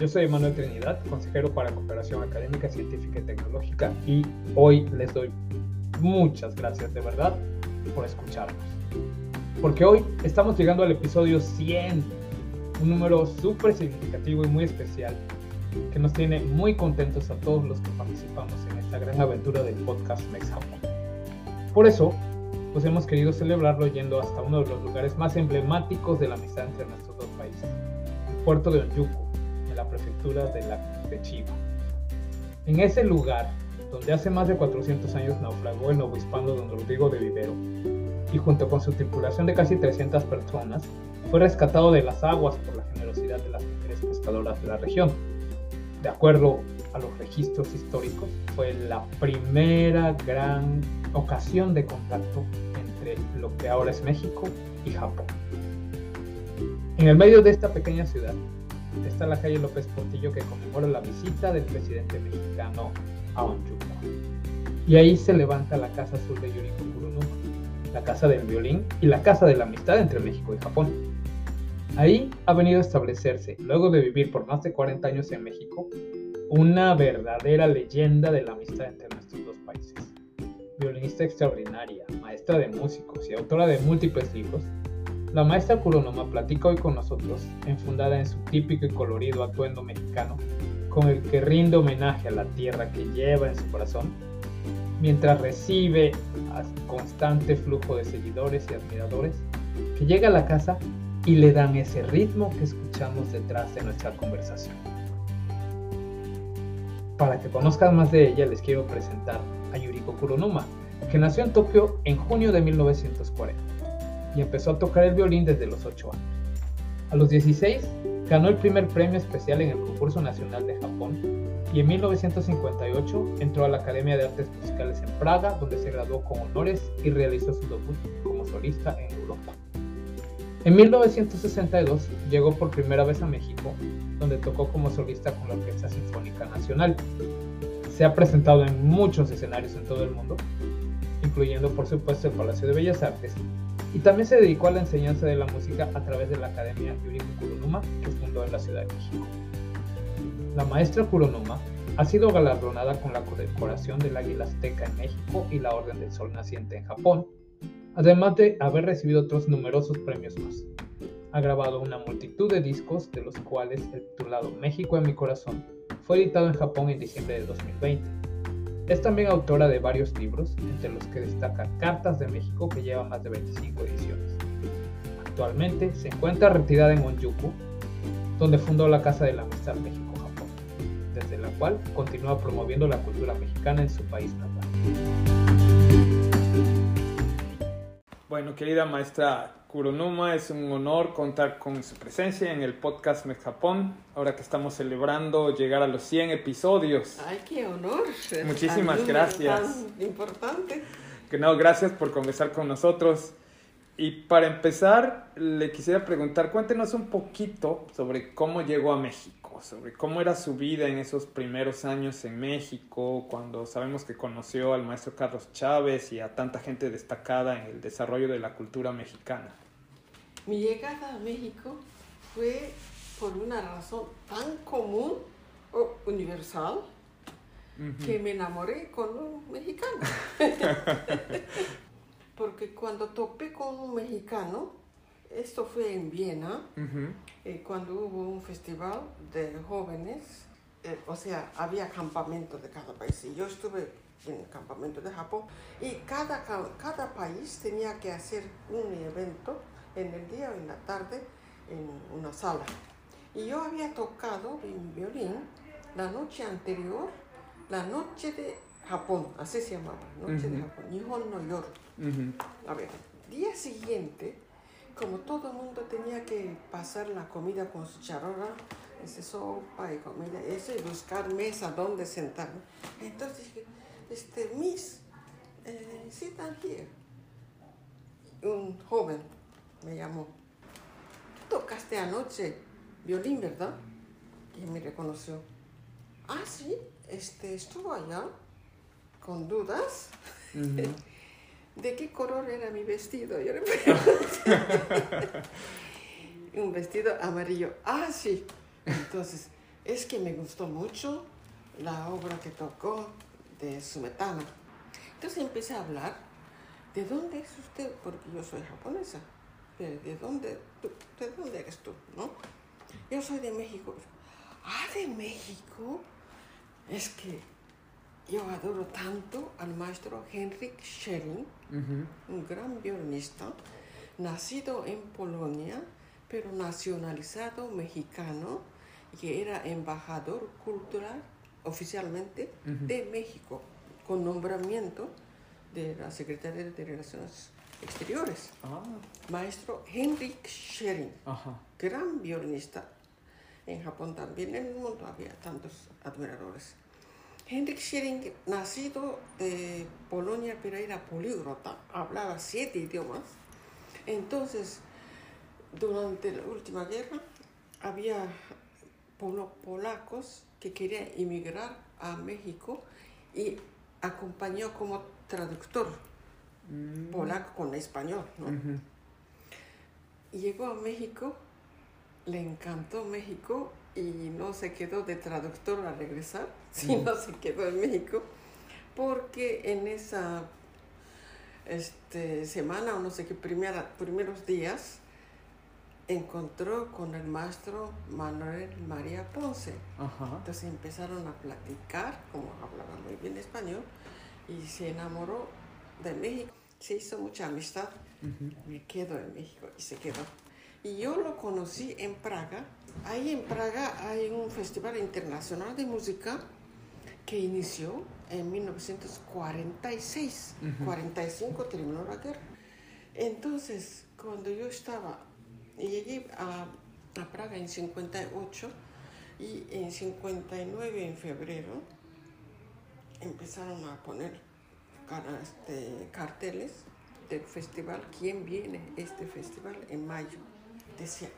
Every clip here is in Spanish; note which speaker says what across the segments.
Speaker 1: Yo soy Manuel Trinidad, consejero para cooperación académica, científica y tecnológica, y hoy les doy muchas gracias de verdad por escucharnos. Porque hoy estamos llegando al episodio 100, un número súper significativo y muy especial que nos tiene muy contentos a todos los que participamos en esta gran aventura del podcast Mex Japón. Por eso, pues hemos querido celebrarlo yendo hasta uno de los lugares más emblemáticos de la amistad entre nuestros dos países, el puerto de Onyuku, de, la, de Chiba. En ese lugar, donde hace más de 400 años naufragó el novohispano don Rodrigo de Vivero, y junto con su tripulación de casi 300 personas, fue rescatado de las aguas por la generosidad de las mujeres pescadoras de la región. De acuerdo a los registros históricos, fue la primera gran ocasión de contacto entre lo que ahora es México y Japón. En el medio de esta pequeña ciudad está la calle López Portillo que conmemora la visita del presidente mexicano a Onyuku. Y ahí se levanta la Casa Azul de Yuriko Kurunuma, la Casa del Violín y la Casa de la Amistad entre México y Japón. Ahí ha venido a establecerse, luego de vivir por más de 40 años en México, una verdadera leyenda de la amistad entre nuestros dos países. Violinista extraordinaria, maestra de músicos y autora de múltiples libros, la maestra Kuronoma platica hoy con nosotros, enfundada en su típico y colorido atuendo mexicano, con el que rinde homenaje a la tierra que lleva en su corazón, mientras recibe a constante flujo de seguidores y admiradores que llega a la casa y le dan ese ritmo que escuchamos detrás de nuestra conversación. Para que conozcan más de ella, les quiero presentar a Yuriko Kuronuma, que nació en Tokio en junio de 1940 y empezó a tocar el violín desde los 8 años. A los 16 ganó el primer premio especial en el concurso nacional de Japón y en 1958 entró a la Academia de Artes Musicales en Praga, donde se graduó con honores y realizó su debut como solista en Europa. En 1962 llegó por primera vez a México, donde tocó como solista con la Orquesta Sinfónica Nacional. Se ha presentado en muchos escenarios en todo el mundo, incluyendo por supuesto el Palacio de Bellas Artes, y también se dedicó a la enseñanza de la música a través de la Academia Yuriko Kuronuma que fundó en la Ciudad de México. La maestra Kuronuma ha sido galardonada con la condecoración del Águila Azteca en México y la Orden del Sol Naciente en Japón, además de haber recibido otros numerosos premios más. Ha grabado una multitud de discos, de los cuales el titulado México en mi corazón fue editado en Japón en diciembre de 2020. Es también autora de varios libros, entre los que destaca Cartas de México, que lleva más de 25 ediciones. Actualmente se encuentra retirada en Onyuku, donde fundó la Casa de la Amistad México-Japón, desde la cual continúa promoviendo la cultura mexicana en su país natal.
Speaker 2: Bueno, querida maestra Kuronuma, es un honor contar con su presencia en el podcast Mex Japón, ahora que estamos celebrando llegar a los 100 episodios.
Speaker 3: Ay, qué honor.
Speaker 2: Muchísimas gracias.
Speaker 3: Tan importante.
Speaker 2: Que no, gracias por conversar con nosotros. Y para empezar, le quisiera preguntar, cuéntenos un poquito sobre cómo llegó a México, sobre cómo era su vida en esos primeros años en México, cuando sabemos que conoció al maestro Carlos Chávez y a tanta gente destacada en el desarrollo de la cultura mexicana.
Speaker 3: Mi llegada a México fue por una razón tan común o universal que me enamoré con un mexicano. Porque cuando topé con un mexicano, esto fue en Viena, eh, cuando hubo un festival de jóvenes, eh, o sea, había campamentos de cada país. Y yo estuve en el campamento de Japón y cada, ca- cada país tenía que hacer un evento en el día o en la tarde en una sala. Y yo había tocado violín la noche anterior, la noche de Japón, así se llamaba, noche de
Speaker 2: Ujú.
Speaker 3: Japón, Nihon no Yoru.
Speaker 2: Ujú.
Speaker 3: A ver, día siguiente, como todo el mundo tenía que pasar la comida con su charola, ese sopa y comida, eso, y buscar mesa donde sentar. Entonces dije, este, Miss, eh, sit down here. Un joven me llamó. Tú tocaste anoche violín, ¿verdad? Y me reconoció. Ah, sí, este, estuvo allá con dudas. ¿De qué color era mi vestido? Yo le pregunté. Un vestido amarillo. Ah, sí. Entonces, es que me gustó mucho la obra que tocó de Sumetana. Entonces empecé a hablar. ¿De dónde es usted? Porque yo soy japonesa. ¿De, de dónde, tú- ¿De dónde eres tú? ¿No? Yo soy de México. Ah, de México. Es que yo adoro tanto al maestro Henrik Schering, un gran violinista, nacido en Polonia, pero nacionalizado mexicano, que era embajador cultural oficialmente de México, con nombramiento de la Secretaría de Relaciones Exteriores.
Speaker 2: Ah,
Speaker 3: Maestro Henrik Schering,
Speaker 2: ajá.
Speaker 3: gran violinista. En Japón también, en el mundo había tantos admiradores. Henrik Schering, nacido de Polonia, pero era políglota, hablaba siete idiomas. Entonces, durante la última guerra, había polacos que querían emigrar a México y acompañó como traductor
Speaker 2: Mm,
Speaker 3: polaco con español. llegó a México, le encantó México y no se quedó de traductor a regresar, sino se quedó en México, porque en esa este, semana o no sé qué primera, primeros días encontró con el maestro Manuel María Ponce.
Speaker 2: Ajá.
Speaker 3: Entonces empezaron a platicar, como hablaba muy bien español, y se enamoró de México. Se hizo mucha amistad me quedo en México y se quedó. Y yo lo conocí en Praga. Ahí en Praga hay un festival internacional de música que inició en 1946.
Speaker 2: Ujú.
Speaker 3: 45 terminó la guerra. Entonces, cuando yo estaba, llegué a, a Praga en 58 y en 59 en febrero empezaron a poner este, carteles del festival, quién viene este festival en mayo. Decía,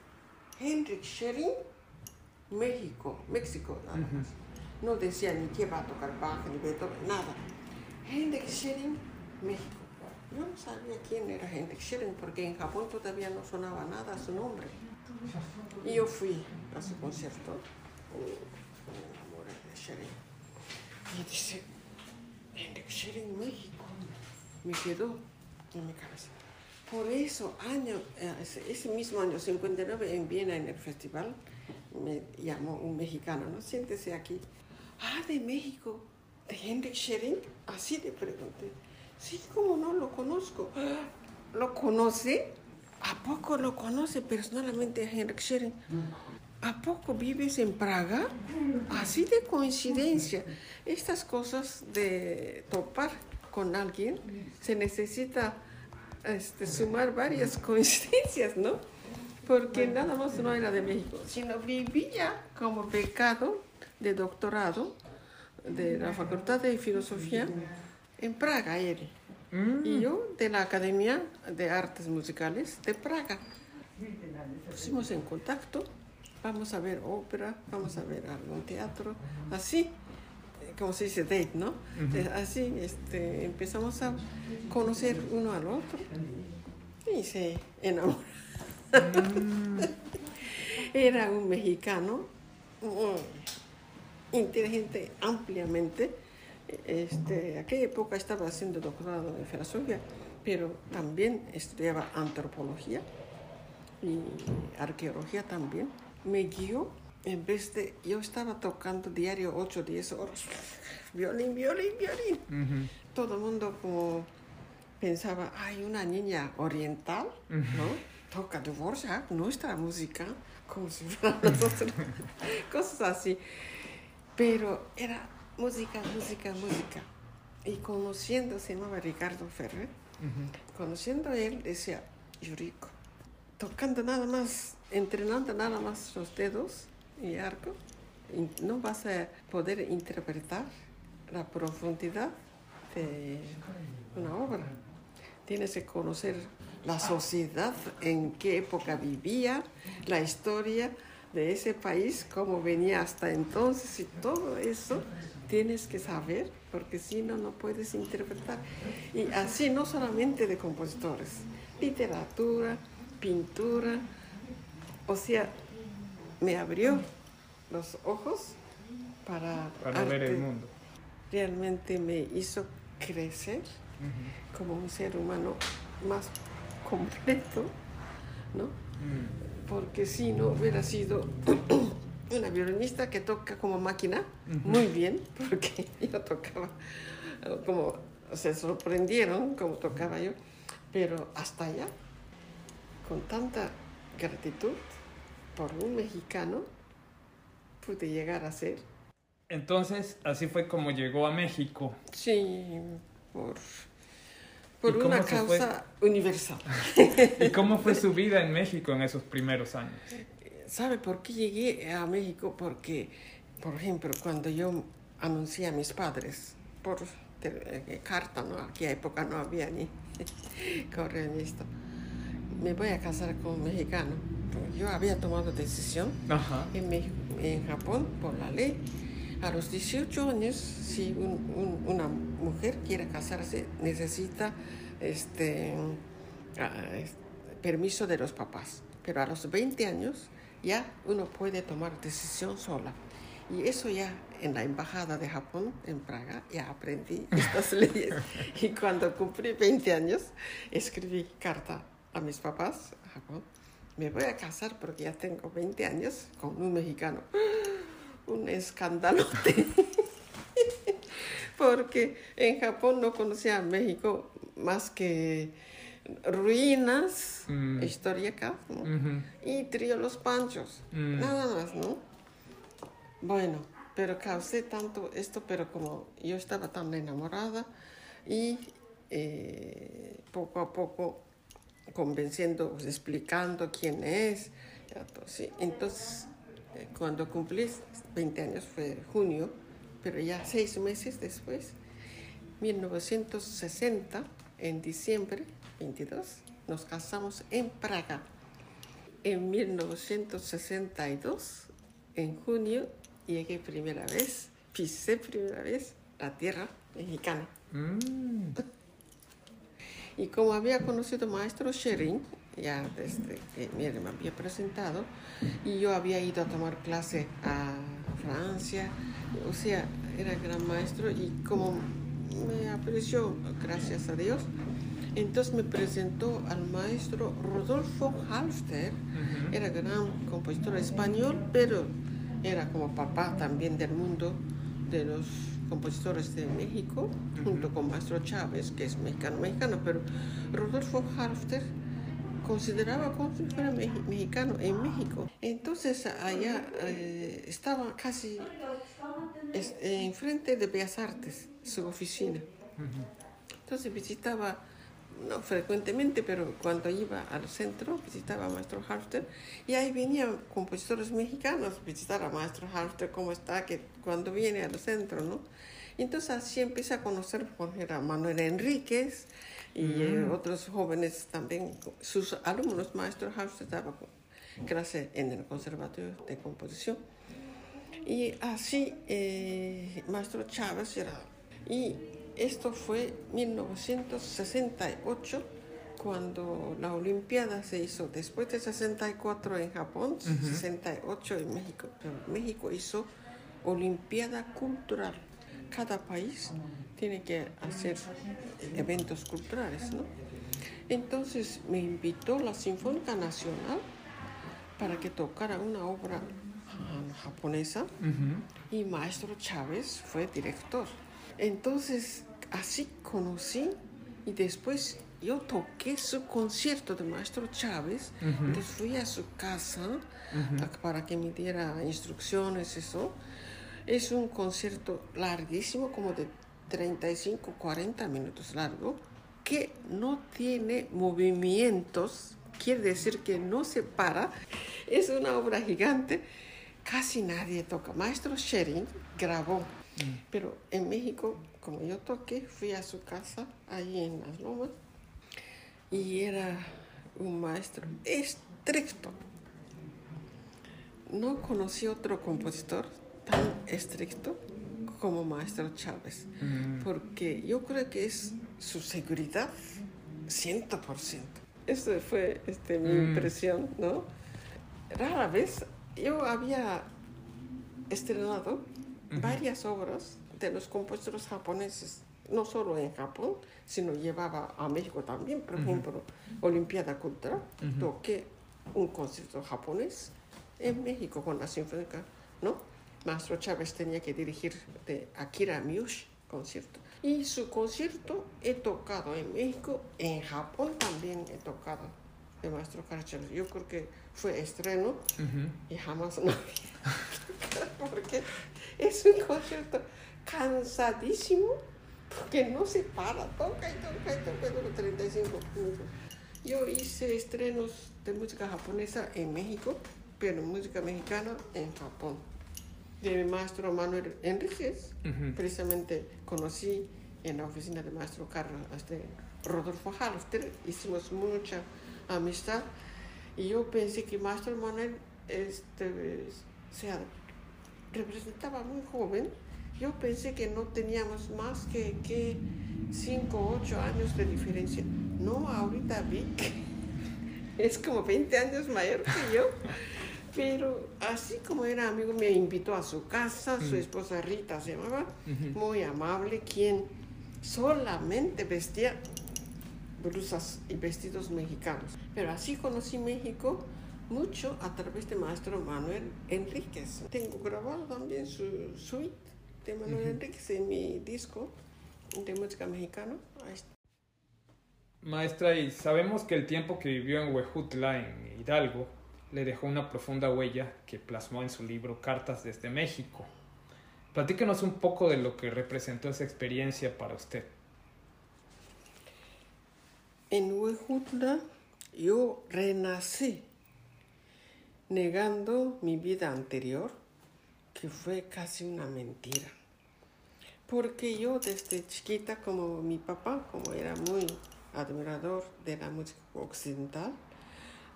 Speaker 3: Henrik Schering, México, México, nada más. No decía ni qué va a tocar Bach, ni Beethoven, nada. Henrik Schering, México. Yo no sabía quién era Henrik Schering porque en Japón todavía no sonaba nada su nombre. Y yo fui a su concierto. Me enamoré de Schering. Y dice, Henrik Schering, México. Me quedó en mi cabeza. Por eso, año, eh, ese, mismo año, 59, en Viena, en el festival, me llamó un mexicano, ¿no? Siéntese aquí. Ah, de México, de Henrik Schering. Así le pregunté. Sí, ¿cómo no lo conozco? "Ah, ¿Lo conoce? ¿A poco lo conoce personalmente a Henrik Schering? ¿A poco vives en Praga? Así de coincidencia. Estas cosas de topar con alguien se necesita este, sumar varias coincidencias, ¿no? Porque nada más no era de México, sino vivía como becado de doctorado de la Facultad de Filosofía en Praga, él. Y yo de la Academia de Artes Musicales de Praga. Pusimos en contacto, vamos a ver ópera, vamos a ver algún teatro, así, como se dice, date, ¿no? Así este, empezamos a conocer uno al otro y se enamoró. Era un mexicano muy inteligente ampliamente. Este, aquella época estaba haciendo doctorado en filosofía, pero también estudiaba antropología y arqueología también. Me guió en vez de, yo estaba tocando diario 8 o 10 horas, violín, violín, violín. Todo el mundo como pensaba, hay una niña oriental, ¿no? Toca Dvorak, nuestra música, como si fuera nosotros, cosas así. Pero era música, música, música. Y conociendo, se llamaba Ricardo Ferrer, conociendo a él, decía, Yuriko, tocando nada más, entrenando nada más los dedos y arco, no vas a poder interpretar la profundidad de una obra. Tienes que conocer la sociedad, en qué época vivía, la historia de ese país, cómo venía hasta entonces y todo eso tienes que saber, porque si no, no puedes interpretar. Y así no solamente de compositores, literatura, pintura, o sea, me abrió los ojos para,
Speaker 2: Para ver el mundo.
Speaker 3: Realmente me hizo crecer como un ser humano más completo, ¿no?
Speaker 2: Mm.
Speaker 3: Porque si no hubiera sido una violinista que toca como máquina, muy bien, porque yo tocaba como se sorprendieron como tocaba yo, pero hasta allá, con tanta gratitud por un mexicano, pude llegar a ser,
Speaker 2: Entonces, así fue como llegó a México.
Speaker 3: sí, por, por una
Speaker 2: se fue?
Speaker 3: causa universal.
Speaker 2: ¿Y cómo fue su vida en México en esos primeros años?
Speaker 3: ¿Sabe por qué llegué a México? Porque, por ejemplo, cuando yo anuncié a mis padres por eh, carta, ¿no? Aquella época no había ni correo ni esto. Me voy a casar con un mexicano. Yo había tomado decisión
Speaker 2: Ajá.
Speaker 3: en, México- en Japón por la ley. A los 18 años, si un- un- una mujer quiere casarse, necesita este, ah, es- permiso de los papás. Pero a los 20 años ya uno puede tomar decisión sola. Y eso ya en la embajada de Japón, en Praga, ya aprendí estas leyes. Y cuando cumplí 20 años, escribí carta a mis papás a Japón. Me voy a casar porque ya tengo 20 años con un mexicano. Un escandalote. porque en Japón no conocía a México más que ruinas
Speaker 2: Mm.
Speaker 3: históricas y trío Los Panchos.
Speaker 2: Mm.
Speaker 3: Nada más, ¿no? Bueno, pero causé tanto esto, pero como yo estaba tan enamorada y eh, poco a poco convenciendo, explicando quién es. sí. Entonces, eh, cuando cumplí 20 años fue junio, pero ya seis meses después, 1960, en diciembre 22, nos casamos en Praga. En 1962, en junio, llegué primera vez, pisé primera vez la tierra mexicana.
Speaker 2: Mm.
Speaker 3: Y como había conocido maestro Sherin, ya desde que mi me había presentado, y yo había ido a tomar clase a Francia, o sea, era gran maestro y como me apreció, gracias a Dios, entonces me presentó al maestro Rodolfo Halfter,
Speaker 2: Ujú.
Speaker 3: era gran compositor español, pero era como papá también del mundo de los compositores de México, junto con Maestro Chávez, que es mexicano, mexicano, pero Rodolfo Halfter consideraba como si fuera mexicano en México. Entonces allá eh, estaba casi es- eh, enfrente de Bellas Artes, su oficina. Entonces visitaba, no frecuentemente, pero cuando iba al centro, visitaba a Maestro Halfter y ahí venían compositores mexicanos visitar a Maestro Halfter, cómo está, que cuando viene al centro, ¿no? Entonces así empieza a conocer, por a Manuel Enríquez y eh, otros jóvenes también, sus alumnos, Maestro Halfter daba clase en el Conservatorio de Composición. Y así, eh, Maestro Chávez era. Y esto fue 1968, cuando la Olimpiada se hizo después de 64 en Japón, 68 en México. México hizo Olimpiada Cultural. Cada país tiene que hacer eventos culturales, ¿no? Entonces me invitó la Sinfónica Nacional para que tocara una obra japonesa y Maestro Chávez fue director. Entonces, así conocí y después yo toqué su concierto de Maestro Chávez. Entonces fui a su casa para que me diera instrucciones, eso. Es un concierto larguísimo, como de 35, 40 minutos largo, que no tiene movimientos, quiere decir que no se para. Es una obra gigante casi nadie toca. Maestro Sherin grabó,
Speaker 2: Mm.
Speaker 3: pero en México, como yo toqué, fui a su casa, ahí en Las Lomas, y era un maestro estricto. No conocí otro compositor tan estricto como Maestro Chávez,
Speaker 2: Mm.
Speaker 3: porque yo creo que es su seguridad 100%. Esa fue este, mi
Speaker 2: Mm.
Speaker 3: impresión, ¿no? Rara vez yo había estrenado Varias obras de los compositores japoneses, no solo en Japón, sino llevaba a México también. Por ejemplo, Olimpiada Cultural, toqué un concierto japonés en México con la Sinfónica, ¿no? Maestro Chávez tenía que dirigir de Akira Miyushi concierto. Y su concierto he tocado en México, en Japón también he tocado de Maestro Caracciolo. Yo creo que fue estreno y jamás no porque es un concierto cansadísimo porque no se para, toca y toca y toca dura 35 minutos. Yo hice estrenos de música japonesa en México, pero música mexicana en Japón. De mi maestro Manuel Enríquez, precisamente conocí en la oficina del maestro Carlos este, Rodolfo Halfter, hicimos mucha amistad y yo pensé que maestro Manuel este, o sea, representaba muy joven. Yo pensé que no teníamos más que, que 5 o 8 años de diferencia. No, ahorita vi que es como 20 años mayor que yo. Pero así como era amigo, me invitó a su casa, su esposa Rita se llamaba, muy amable, quien solamente vestía blusas y vestidos mexicanos. Pero así conocí México mucho a través de maestro Manuel Enríquez. Tengo grabado también su suite de Manuel
Speaker 2: Ujú.
Speaker 3: Enríquez en mi disco de música mexicana.
Speaker 2: Maestra, y sabemos que el tiempo que vivió en Huejutla, en Hidalgo, le dejó una profunda huella que plasmó en su libro Cartas desde México. Platíquenos un poco de lo que representó esa experiencia para usted.
Speaker 3: En Huejutla yo renací negando mi vida anterior, que fue casi una mentira. Porque yo desde chiquita, como mi papá, como era muy admirador de la música occidental,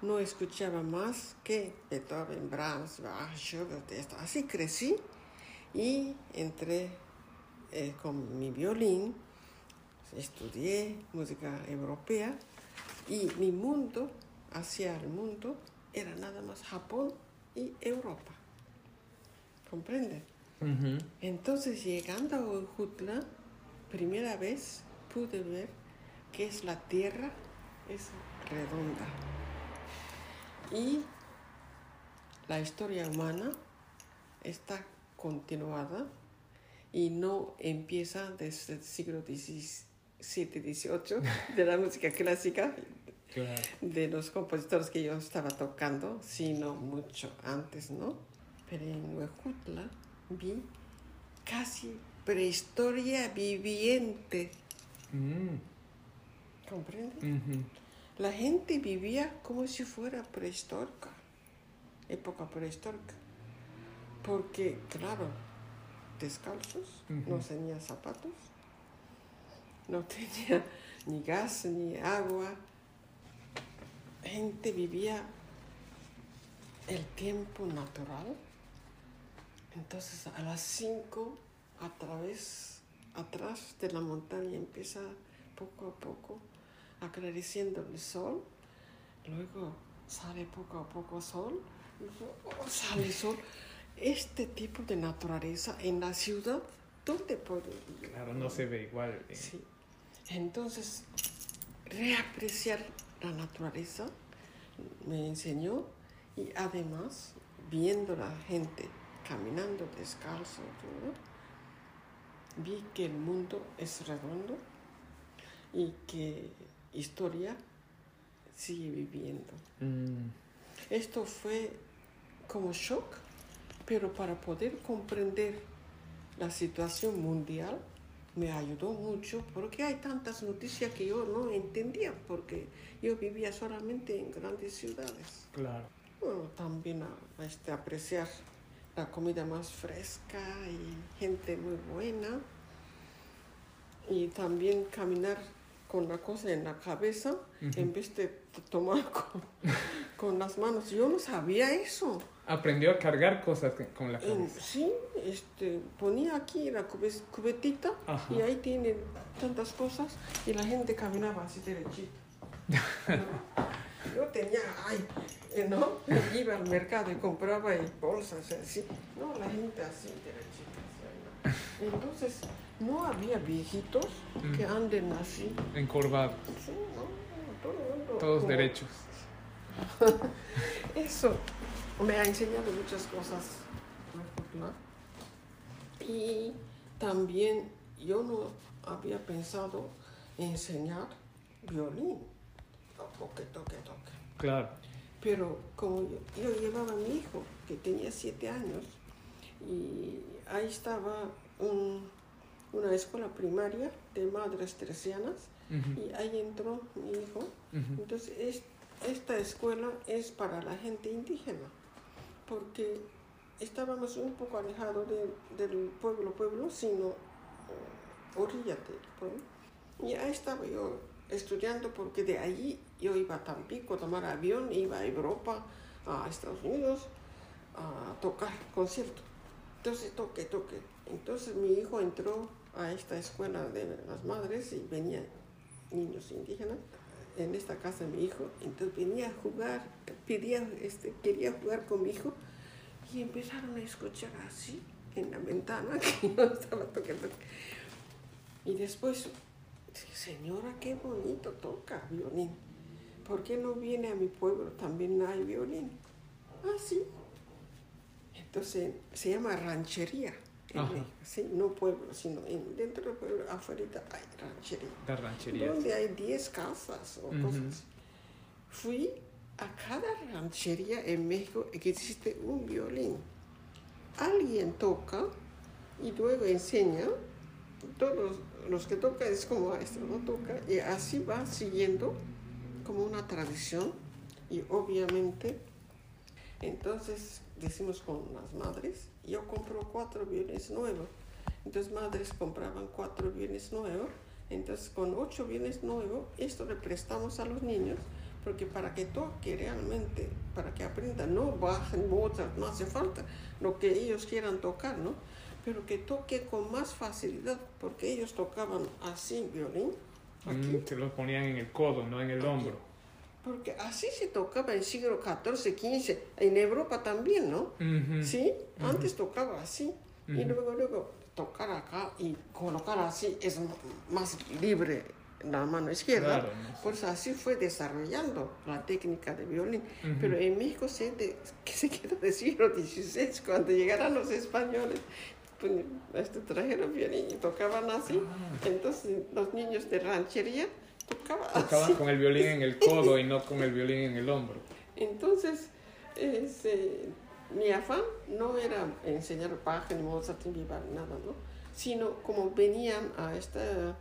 Speaker 3: no escuchaba más que Beethoven, Brahms, Bach. Así crecí y entré eh, con mi violín, estudié música europea y mi mundo, hacia el mundo, era nada más Japón y Europa. ¿Comprenden? Entonces, llegando a Ojutla, primera vez pude ver que es la tierra, es redonda. Y la historia humana está continuada y no empieza desde el siglo XVII, XVIII de la música clásica
Speaker 2: Claro.
Speaker 3: de los compositores que yo estaba tocando, sino mucho antes, ¿no? Pero en Huejutla vi casi prehistoria viviente,
Speaker 2: Mm,
Speaker 3: ¿comprende? La gente vivía como si fuera prehistórica, época prehistórica, porque, claro, descalzos, no tenía zapatos, no tenía ni gas ni agua, gente vivía el tiempo natural. Entonces a las 5 a través, atrás de la montaña empieza poco a poco aclareciendo el sol, luego sale poco a poco sol, luego sale sol. Este tipo de naturaleza en la ciudad, ¿dónde puedo?
Speaker 2: Claro, no se ve igual. eh.
Speaker 3: Sí. Entonces, reapreciar la naturaleza me enseñó y además, viendo la gente caminando descalzo, todo, vi que el mundo es redondo y que historia sigue viviendo.
Speaker 2: Mm,
Speaker 3: Esto fue como shock, pero para poder comprender la situación mundial me ayudó mucho porque hay tantas noticias que yo no entendía porque yo vivía solamente en grandes ciudades.
Speaker 2: claro.
Speaker 3: Bueno, también a, a este, apreciar la comida más fresca y gente muy buena. Y también caminar con la cosa en la cabeza en vez de tomar con, con las manos. Yo no sabía eso.
Speaker 2: Aprendió a cargar cosas con la
Speaker 3: En-
Speaker 2: cabeza.
Speaker 3: sí, este, ponía aquí la cube- cubetita
Speaker 2: Ajá.
Speaker 3: y ahí tienen tantas cosas y la gente caminaba así derechito. Yo tenía, ay, eh, ¿no? Iba al mercado y compraba y bolsas así. No, la gente así derechita. así, ¿no? Entonces, no había viejitos que anden así.
Speaker 2: Encorvado.
Speaker 3: Sí, no, todo el mundo
Speaker 2: Todos
Speaker 3: como-
Speaker 2: derechos.
Speaker 3: eso me ha enseñado muchas cosas. Y también yo no había pensado enseñar violín. Toque, toque, toque.
Speaker 2: Claro.
Speaker 3: Pero como yo, yo llevaba a mi hijo, que tenía siete años, y ahí estaba un- una escuela primaria de madres teresianas,
Speaker 2: Ujú,
Speaker 3: y ahí entró mi hijo. Entonces, es- esta escuela es para la gente indígena, porque estábamos un poco alejados de- del pueblo, pueblo, sino eh, orilla del pueblo. Y ahí estaba yo estudiando, porque de allí yo iba a Tampico a tomar avión, iba a Europa, a Estados Unidos, a tocar concierto. Entonces, toque, toque. Entonces, mi hijo entró a esta escuela de las madres y venían niños indígenas en esta casa de mi hijo, entonces venía a jugar, pedía, este, quería jugar con mi hijo y empezaron a escuchar así en la ventana que yo estaba tocando. Y después, señora, qué bonito toca violín. ¿Por qué no viene a mi pueblo? También hay violín. Ah, sí. Entonces se llama ranchería. En sí, no pueblo, sino en- dentro del pueblo, afuera hay ranchería
Speaker 2: De rancherías.
Speaker 3: donde hay 10 casas o
Speaker 2: Ujú.
Speaker 3: cosas así. Fui a cada ranchería en México que existe un violín. Alguien toca y luego enseña. Todos los que tocan es como maestro, no toca. Y así va siguiendo como una tradición. Y obviamente, entonces decimos con las madres, yo compro cuatro violines nuevos. Entonces madres compraban cuatro violines nuevos. Entonces con ocho violines nuevos, esto le prestamos a los niños, porque para que toque realmente, para que aprendan, no bajen Mozart, no hace falta lo que ellos quieran tocar, ¿no? Pero que toque con más facilidad, porque ellos tocaban así violín, aquí,
Speaker 2: Mm, se los ponían en el codo, no en el hombro.
Speaker 3: Porque así se tocaba en el siglo XIV, XV, en Europa también, ¿no?
Speaker 2: Ujú,
Speaker 3: Sí, antes tocaba así y
Speaker 2: Ujú.
Speaker 3: luego luego tocar acá y colocar así es más libre la mano izquierda.
Speaker 2: Claro.
Speaker 3: Por eso así fue desarrollando la técnica de violín. Pero en México se, de- que se quedó del siglo XVI, cuando llegaron los españoles, pues, este, trajeron violín y tocaban así.
Speaker 2: Ah.
Speaker 3: Entonces los niños de ranchería tocaban
Speaker 2: Tocaban
Speaker 3: así.
Speaker 2: con el violín en el codo y no con el violín en el hombro.
Speaker 3: Entonces, este, mi afán no era enseñar Bach ni Mozart ni Vivaldi, nada, ¿no? Sino como venían a esta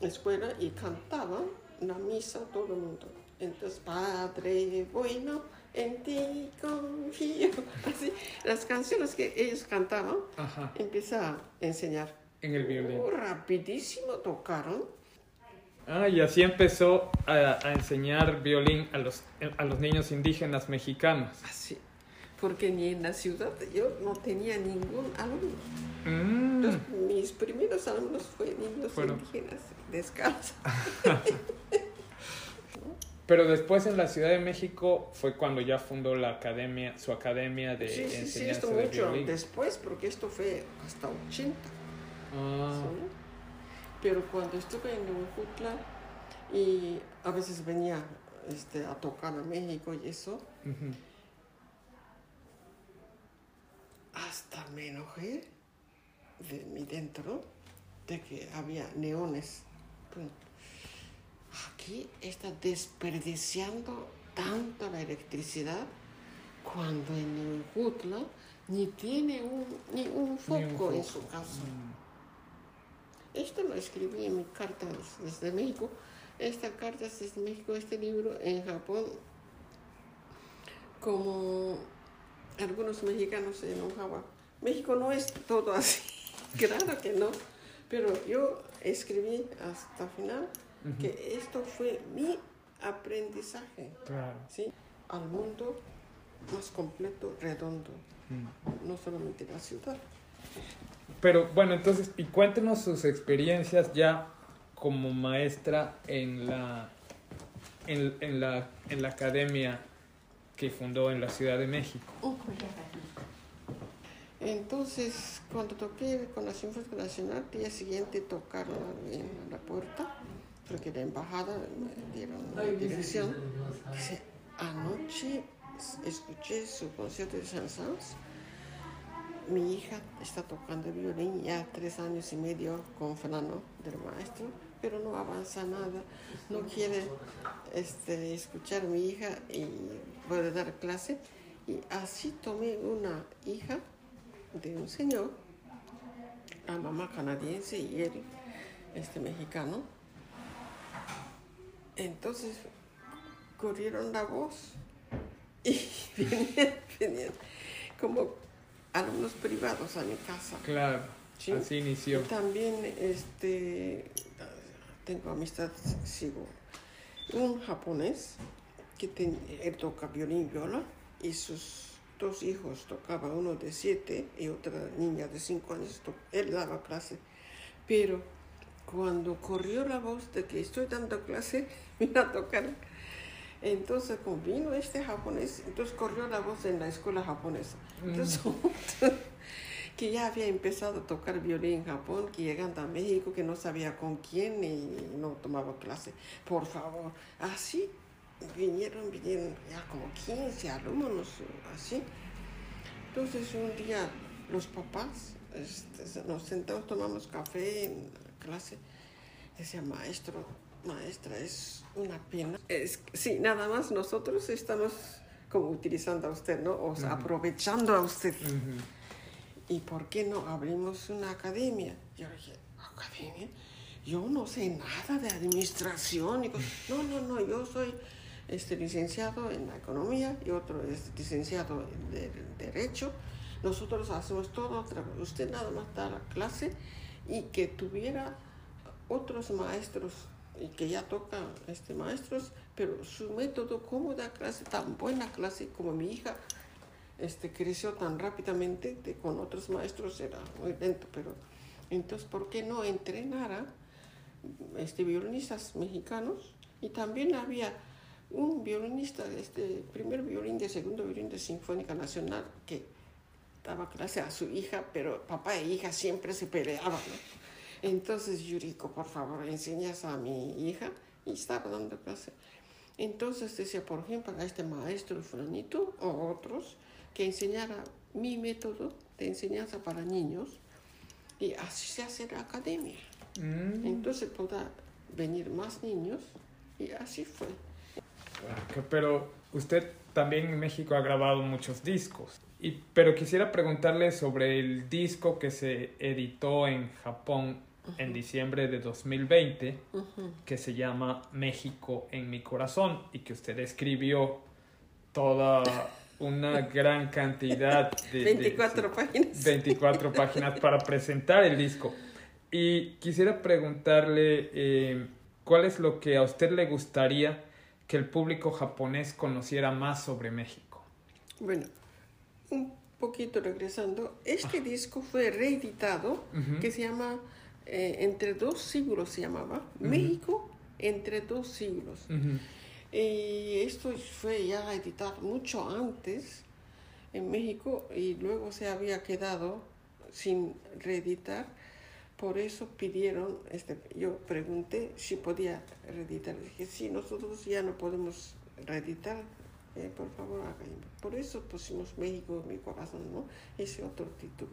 Speaker 3: escuela y cantaban la misa todo el mundo. Entonces, Padre bueno, en ti confío. Así, las canciones que ellos cantaban,
Speaker 2: Ajá,
Speaker 3: empecé a enseñar.
Speaker 2: en el violín.
Speaker 3: Oh, rapidísimo tocaron.
Speaker 2: Ah, y así empezó a, a enseñar violín a los, a los niños indígenas mexicanos.
Speaker 3: Así. Porque ni en la ciudad yo no tenía ningún alumno.
Speaker 2: Mm,
Speaker 3: Entonces, mis primeros alumnos fueron niños
Speaker 2: Fueron.
Speaker 3: indígenas descalzos.
Speaker 2: Pero después en la Ciudad de México fue cuando ya fundó la academia, su academia de
Speaker 3: Sí, sí, sí,
Speaker 2: enseñanza
Speaker 3: esto
Speaker 2: de
Speaker 3: mucho
Speaker 2: violín.
Speaker 3: después, porque esto fue hasta 80.
Speaker 2: Ah,
Speaker 3: ¿sí? Pero cuando estuve en Huejutla y a veces venía este, a tocar a México y eso, hasta me enojé de mi dentro de que había neones. Aquí está desperdiciando tanto la electricidad cuando en Huejutla ni tiene un, ni un foco,
Speaker 2: Ni un
Speaker 3: en su casa.
Speaker 2: Mm,
Speaker 3: Esto lo escribí en mi carta desde México. Esta carta es desde México, este libro en Japón, como algunos mexicanos se enojaban. México no es todo así, claro que no, pero yo escribí hasta el final que esto fue mi aprendizaje,
Speaker 1: Claro.
Speaker 3: ¿sí? Al mundo más completo, redondo, no solamente la ciudad.
Speaker 1: Pero bueno, entonces, y cuéntenos sus experiencias ya como maestra en la, en, en la, en la academia que fundó en la Ciudad de México.
Speaker 3: Entonces, cuando toqué con la Sinfónica Nacional, el día siguiente tocaron en la puerta, porque la embajada me dieron la dirección. Dice, anoche escuché su concierto de Saint-Saëns. Mi hija está tocando violín ya tres años y medio con Fernando, del maestro, pero no avanza nada, no quiere este, escuchar a mi hija y puede dar clase. Y así tomé una hija de un señor, la mamá canadiense y él, este mexicano. Entonces corrieron la voz y venían, venían como alumnos privados a mi casa.
Speaker 1: Claro,
Speaker 3: Sí.
Speaker 1: así inició.
Speaker 3: Y también este, tengo amistad, sigo, un japonés que ten- él toca violín y viola y sus dos hijos tocaban, uno de siete y otra niña de cinco años, to- él daba clase. Pero cuando corrió la voz de que estoy dando clase, vino a tocar. Entonces, como vino este japonés, entonces corrió la voz en la escuela japonesa. Entonces, que ya había empezado a tocar violín en Japón, que llegando a México, que no sabía con quién y no tomaba clase. Por favor, así vinieron, vinieron ya como 15 alumnos, así. Entonces un día los papás este, nos sentamos, tomamos café en la clase. Decía, maestro, maestra, es una pena. Es, sí, nada más nosotros estamos como utilizando a usted, ¿no? O sea, aprovechando a usted. ¿Y por qué no abrimos una academia? Yo dije, ¿academia? Yo no sé nada de administración. Y no, no, no, yo soy este, licenciado en la economía y otro es licenciado en de- derecho. Nosotros hacemos todo, usted nada más da la clase y que tuviera otros maestros y que ya toca este, maestros, pero su método, cómo da clase, tan buena clase como mi hija, este, creció tan rápidamente con otros maestros era muy lento, pero entonces, ¿por qué no entrenar a este, violinistas mexicanos? Y también había un violinista, este, primer violín de segundo violín de Sinfónica Nacional, que daba clase a su hija, pero papá e hija siempre se peleaban. Entonces, Yuriko, por favor, enseñas a mi hija, y estaba dando clase. Entonces decía, por ejemplo, a este maestro fulanito o otros, que enseñara mi método de enseñanza para niños y así se hace la academia.
Speaker 1: Mm,
Speaker 3: Entonces podrá venir más niños y así fue.
Speaker 1: ok, pero usted también en México ha grabado muchos discos. Y, pero quisiera preguntarle sobre el disco que se editó en Japón en diciembre de 2020,
Speaker 3: Ujú.
Speaker 1: que se llama México en mi corazón y que usted escribió toda una gran cantidad de... de-
Speaker 3: 24 páginas.
Speaker 1: 24 páginas para presentar el disco. Y quisiera preguntarle eh, cuál es lo que a usted le gustaría que el público japonés conociera más sobre México.
Speaker 3: Bueno, un poquito regresando, este disco fue reeditado, que se llama eh, Entre dos siglos, se llamaba, México entre dos siglos. Y esto fue ya editado mucho antes en México y luego se había quedado sin reeditar. Por eso pidieron, este, yo pregunté si podía reeditar. Dije, sí, nosotros ya no podemos reeditar, eh, por favor. Por eso pusimos México en mi corazón, ¿no? Ese otro título.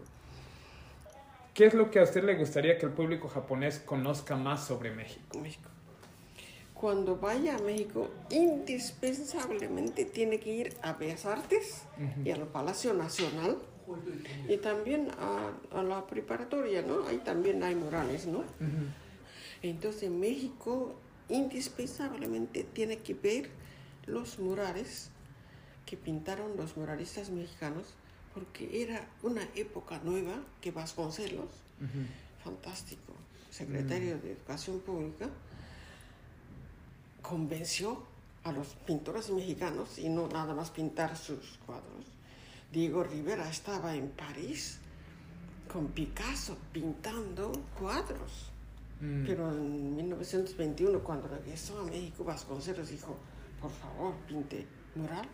Speaker 1: ¿Qué es lo que a usted le gustaría que el público japonés conozca más sobre México?
Speaker 3: México. Cuando vaya a México, indispensablemente tiene que ir a Bellas Artes y al Palacio Nacional y también a, a la preparatoria, ¿no? Ahí también hay murales, ¿no? Entonces en México indispensablemente tiene que ver los murales que pintaron los muralistas mexicanos porque era una época nueva que Vasconcelos, fantástico, secretario de Educación Pública, convenció a los pintores mexicanos y no nada más pintar sus cuadros. Diego Rivera estaba en París con Picasso pintando cuadros.
Speaker 2: Mm.
Speaker 3: Pero en 1921, cuando regresó a México, Vasconcelos dijo, por favor, pinte mural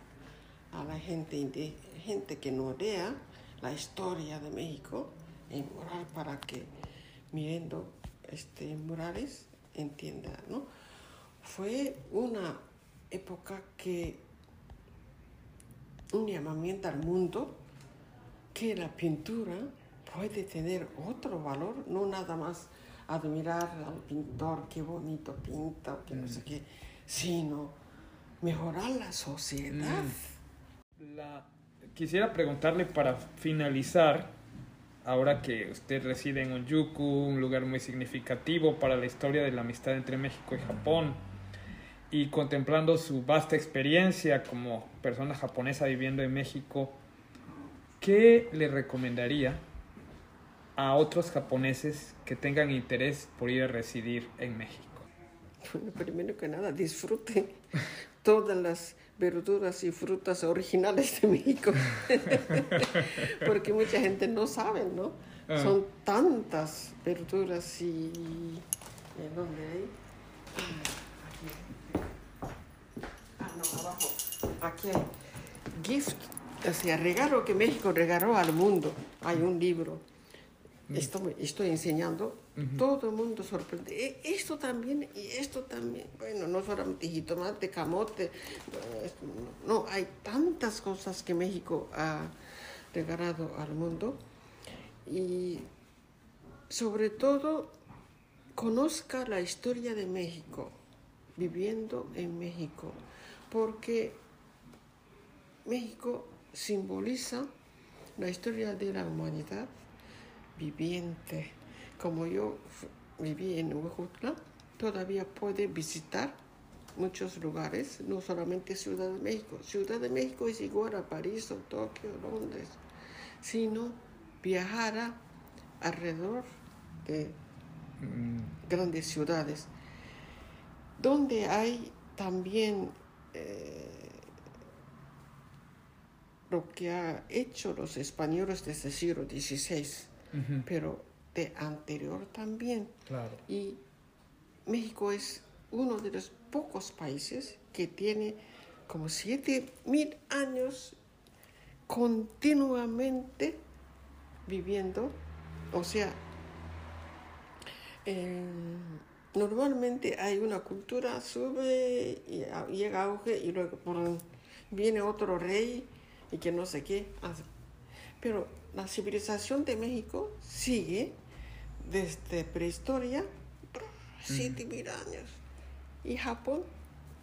Speaker 3: a la gente, gente que no lea la historia de México en mural para que mirando este, murales entienda, ¿no? Fue una época que un llamamiento al mundo que la pintura puede tener otro valor, no nada más admirar al pintor, qué bonito pinta, que no sé qué, sino mejorar la sociedad.
Speaker 2: La- Quisiera preguntarle para finalizar, ahora que usted reside en Onjuku, un lugar muy significativo para la historia de la amistad entre México y Japón, y contemplando su vasta experiencia como persona japonesa viviendo en México, ¿qué le recomendaría a otros japoneses que tengan interés por ir a residir en México?
Speaker 3: Bueno, primero que nada, disfruten todas las verduras y frutas originales de México. Porque mucha gente no sabe, ¿no?
Speaker 2: Ah.
Speaker 3: Son tantas verduras y... ¿en ¿Dónde hay? Ah, aquí. Ah, no, abajo. Aquí hay. Gift, o sea, regalo que México regaló al mundo. Hay un libro. Esto me- estoy enseñando. Todo el mundo sorprende. "E- Esto también y esto también. Bueno, no solamente jitomate, camote. No, hay tantas cosas que México ha regalado al mundo. Y sobre todo, conozca la historia de México, viviendo en México. Porque México simboliza la historia de la humanidad viviente. Como yo viví en Huejutla, todavía puede visitar muchos lugares, no solamente Ciudad de México. Ciudad de México es igual a París o Tokio, Londres, sino viajar a- alrededor de grandes ciudades, donde hay también eh, lo que ha hecho los españoles desde el siglo XVI, Pero de anterior también.
Speaker 2: Claro.
Speaker 3: Y México es uno de los pocos países que tiene como siete mil años continuamente viviendo, o sea, eh, normalmente hay una cultura, sube y llega a auge y luego por- viene otro rey y que no sé qué hace. Pero la civilización de México sigue desde prehistoria, siete mil años. Y Japón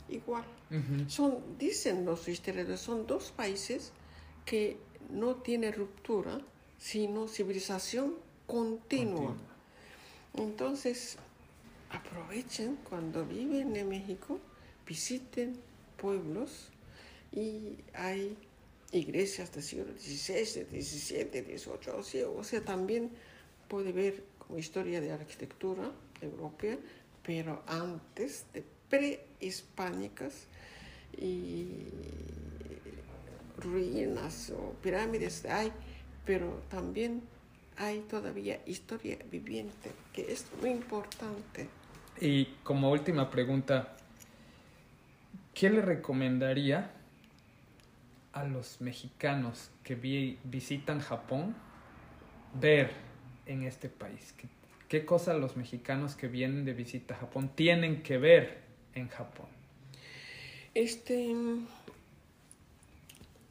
Speaker 3: igual. Son, dicen los historiadores, son dos países que no tienen ruptura, sino civilización continua.
Speaker 2: Continua.
Speaker 3: Entonces, aprovechen cuando viven en México, visiten pueblos y hay iglesias del siglo XVI, XVII, XVIII, o sea, o sea, también puede ver como historia de arquitectura europea, pero antes de prehispánicas y ruinas o pirámides hay, pero también hay todavía historia viviente, que es muy importante.
Speaker 2: Y como última pregunta, ¿qué le recomendaría a los mexicanos que vi- visitan Japón ver en este país? ¿Qué, qué cosas los mexicanos que vienen de visita a Japón tienen que ver en Japón?
Speaker 3: Este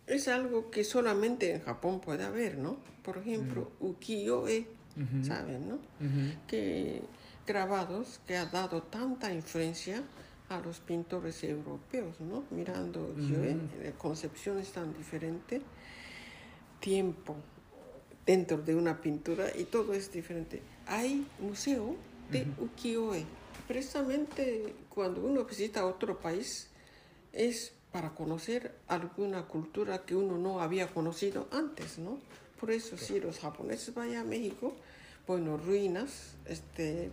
Speaker 3: es algo que solamente en Japón puede haber, ¿no? Por ejemplo, ukiyo-e. ¿saben, no? Que grabados que ha dado tanta influencia a los pintores europeos, ¿no? Mirando
Speaker 2: Ujú.
Speaker 3: eh, concepciones tan diferentes, tiempo dentro de una pintura y todo es diferente. Hay museo de ukiyo-e. Precisamente cuando uno visita otro país es para conocer alguna cultura que uno no había conocido antes, ¿no? Por eso si los japoneses vayan a México, bueno, ruinas este,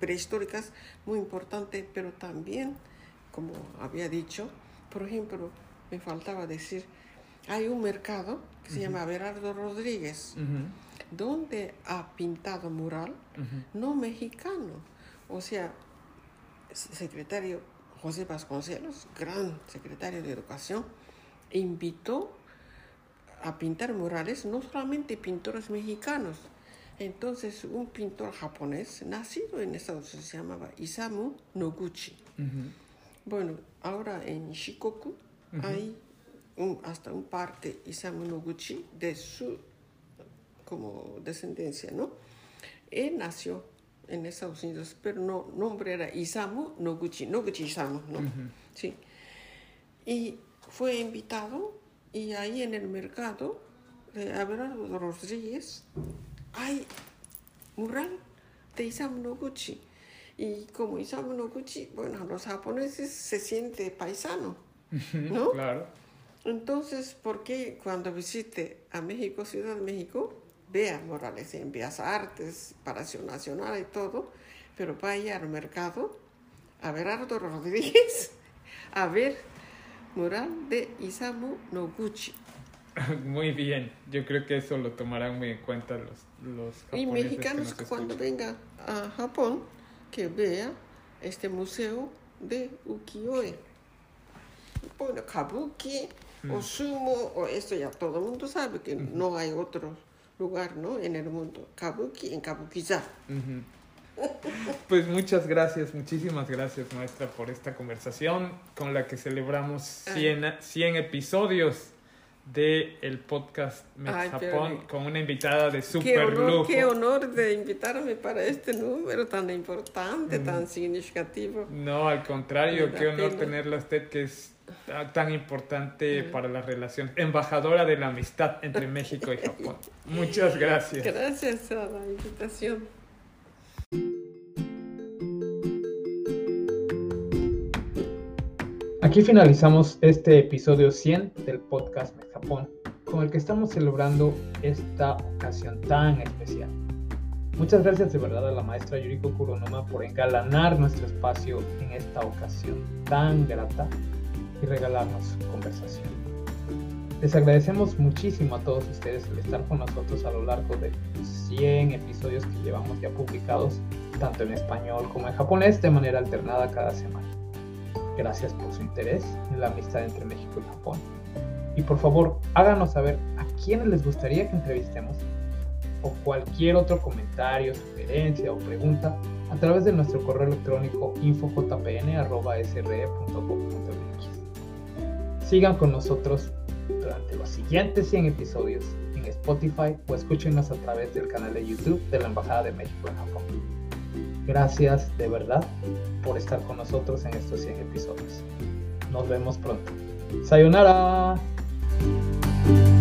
Speaker 3: prehistóricas, muy importante, pero también, como había dicho, por ejemplo, me faltaba decir, hay un mercado que se llama Berardo Rodríguez, donde ha pintado mural, no mexicano, o sea, secretario José Vasconcelos, gran secretario de Educación, invitó a pintar murales no solamente pintores mexicanos. Entonces, un pintor japonés nacido en Estados Unidos se llamaba Isamu Noguchi. Bueno, ahora en Shikoku hay hasta un parte Isamu Noguchi de su como descendencia, ¿no? Él nació en Estados Unidos, pero no nombre era Isamu Noguchi, Noguchi Isamu, ¿no? Sí. Y fue invitado y ahí en el mercado de Abelardo Rodríguez hay mural de Isamu Noguchi. Y como Isamu Noguchi, bueno, los japoneses se siente paisano, ¿no?
Speaker 2: claro.
Speaker 3: Entonces, ¿por qué cuando visite a México, Ciudad de México, vea murales en Bellas Artes, Palacio Nacional y todo, pero vaya al mercado a ver a Rodríguez, a ver mural de Isamu Noguchi.
Speaker 2: Muy bien, yo creo que eso lo tomarán muy en cuenta los, los japoneses
Speaker 3: Y mexicanos que cuando venga a Japón, que vea este museo de ukiyo-e. Bueno, kabuki o mm. sumo, o esto ya todo el mundo sabe que no hay otro lugar ¿no? en el mundo. Kabuki en Kabukiza.
Speaker 2: Pues muchas gracias, muchísimas gracias maestra por esta conversación con la que celebramos 100, 100 episodios de el podcast Mex Japón con una invitada de super
Speaker 3: qué honor,
Speaker 2: lujo.
Speaker 3: Qué honor de invitarme para este número tan importante, tan significativo.
Speaker 2: No, al contrario, qué honor tenerla usted que es tan importante para la relación, embajadora de la amistad entre México y Japón. Muchas gracias.
Speaker 3: Gracias a la invitación.
Speaker 1: Aquí finalizamos este episodio 100 del podcast Japón, con el que estamos celebrando esta ocasión tan especial. Muchas gracias de verdad a la maestra Yuriko Kuronoma por engalanar nuestro espacio en esta ocasión tan grata y regalarnos conversación. Les agradecemos muchísimo a todos ustedes el estar con nosotros a lo largo de 100 episodios que llevamos ya publicados, tanto en español como en japonés, de manera alternada cada semana. Gracias por su interés en la amistad entre México y Japón. Y por favor, háganos saber a quiénes les gustaría que entrevistemos o cualquier otro comentario, sugerencia o pregunta a través de nuestro correo electrónico infojpn.sre.com.mx. Sigan con nosotros durante los siguientes 100 episodios en Spotify o escúchenos a través del canal de YouTube de la Embajada de México en Japón. Gracias de verdad por estar con nosotros en estos 100 episodios. Nos vemos pronto. Sayonara. Música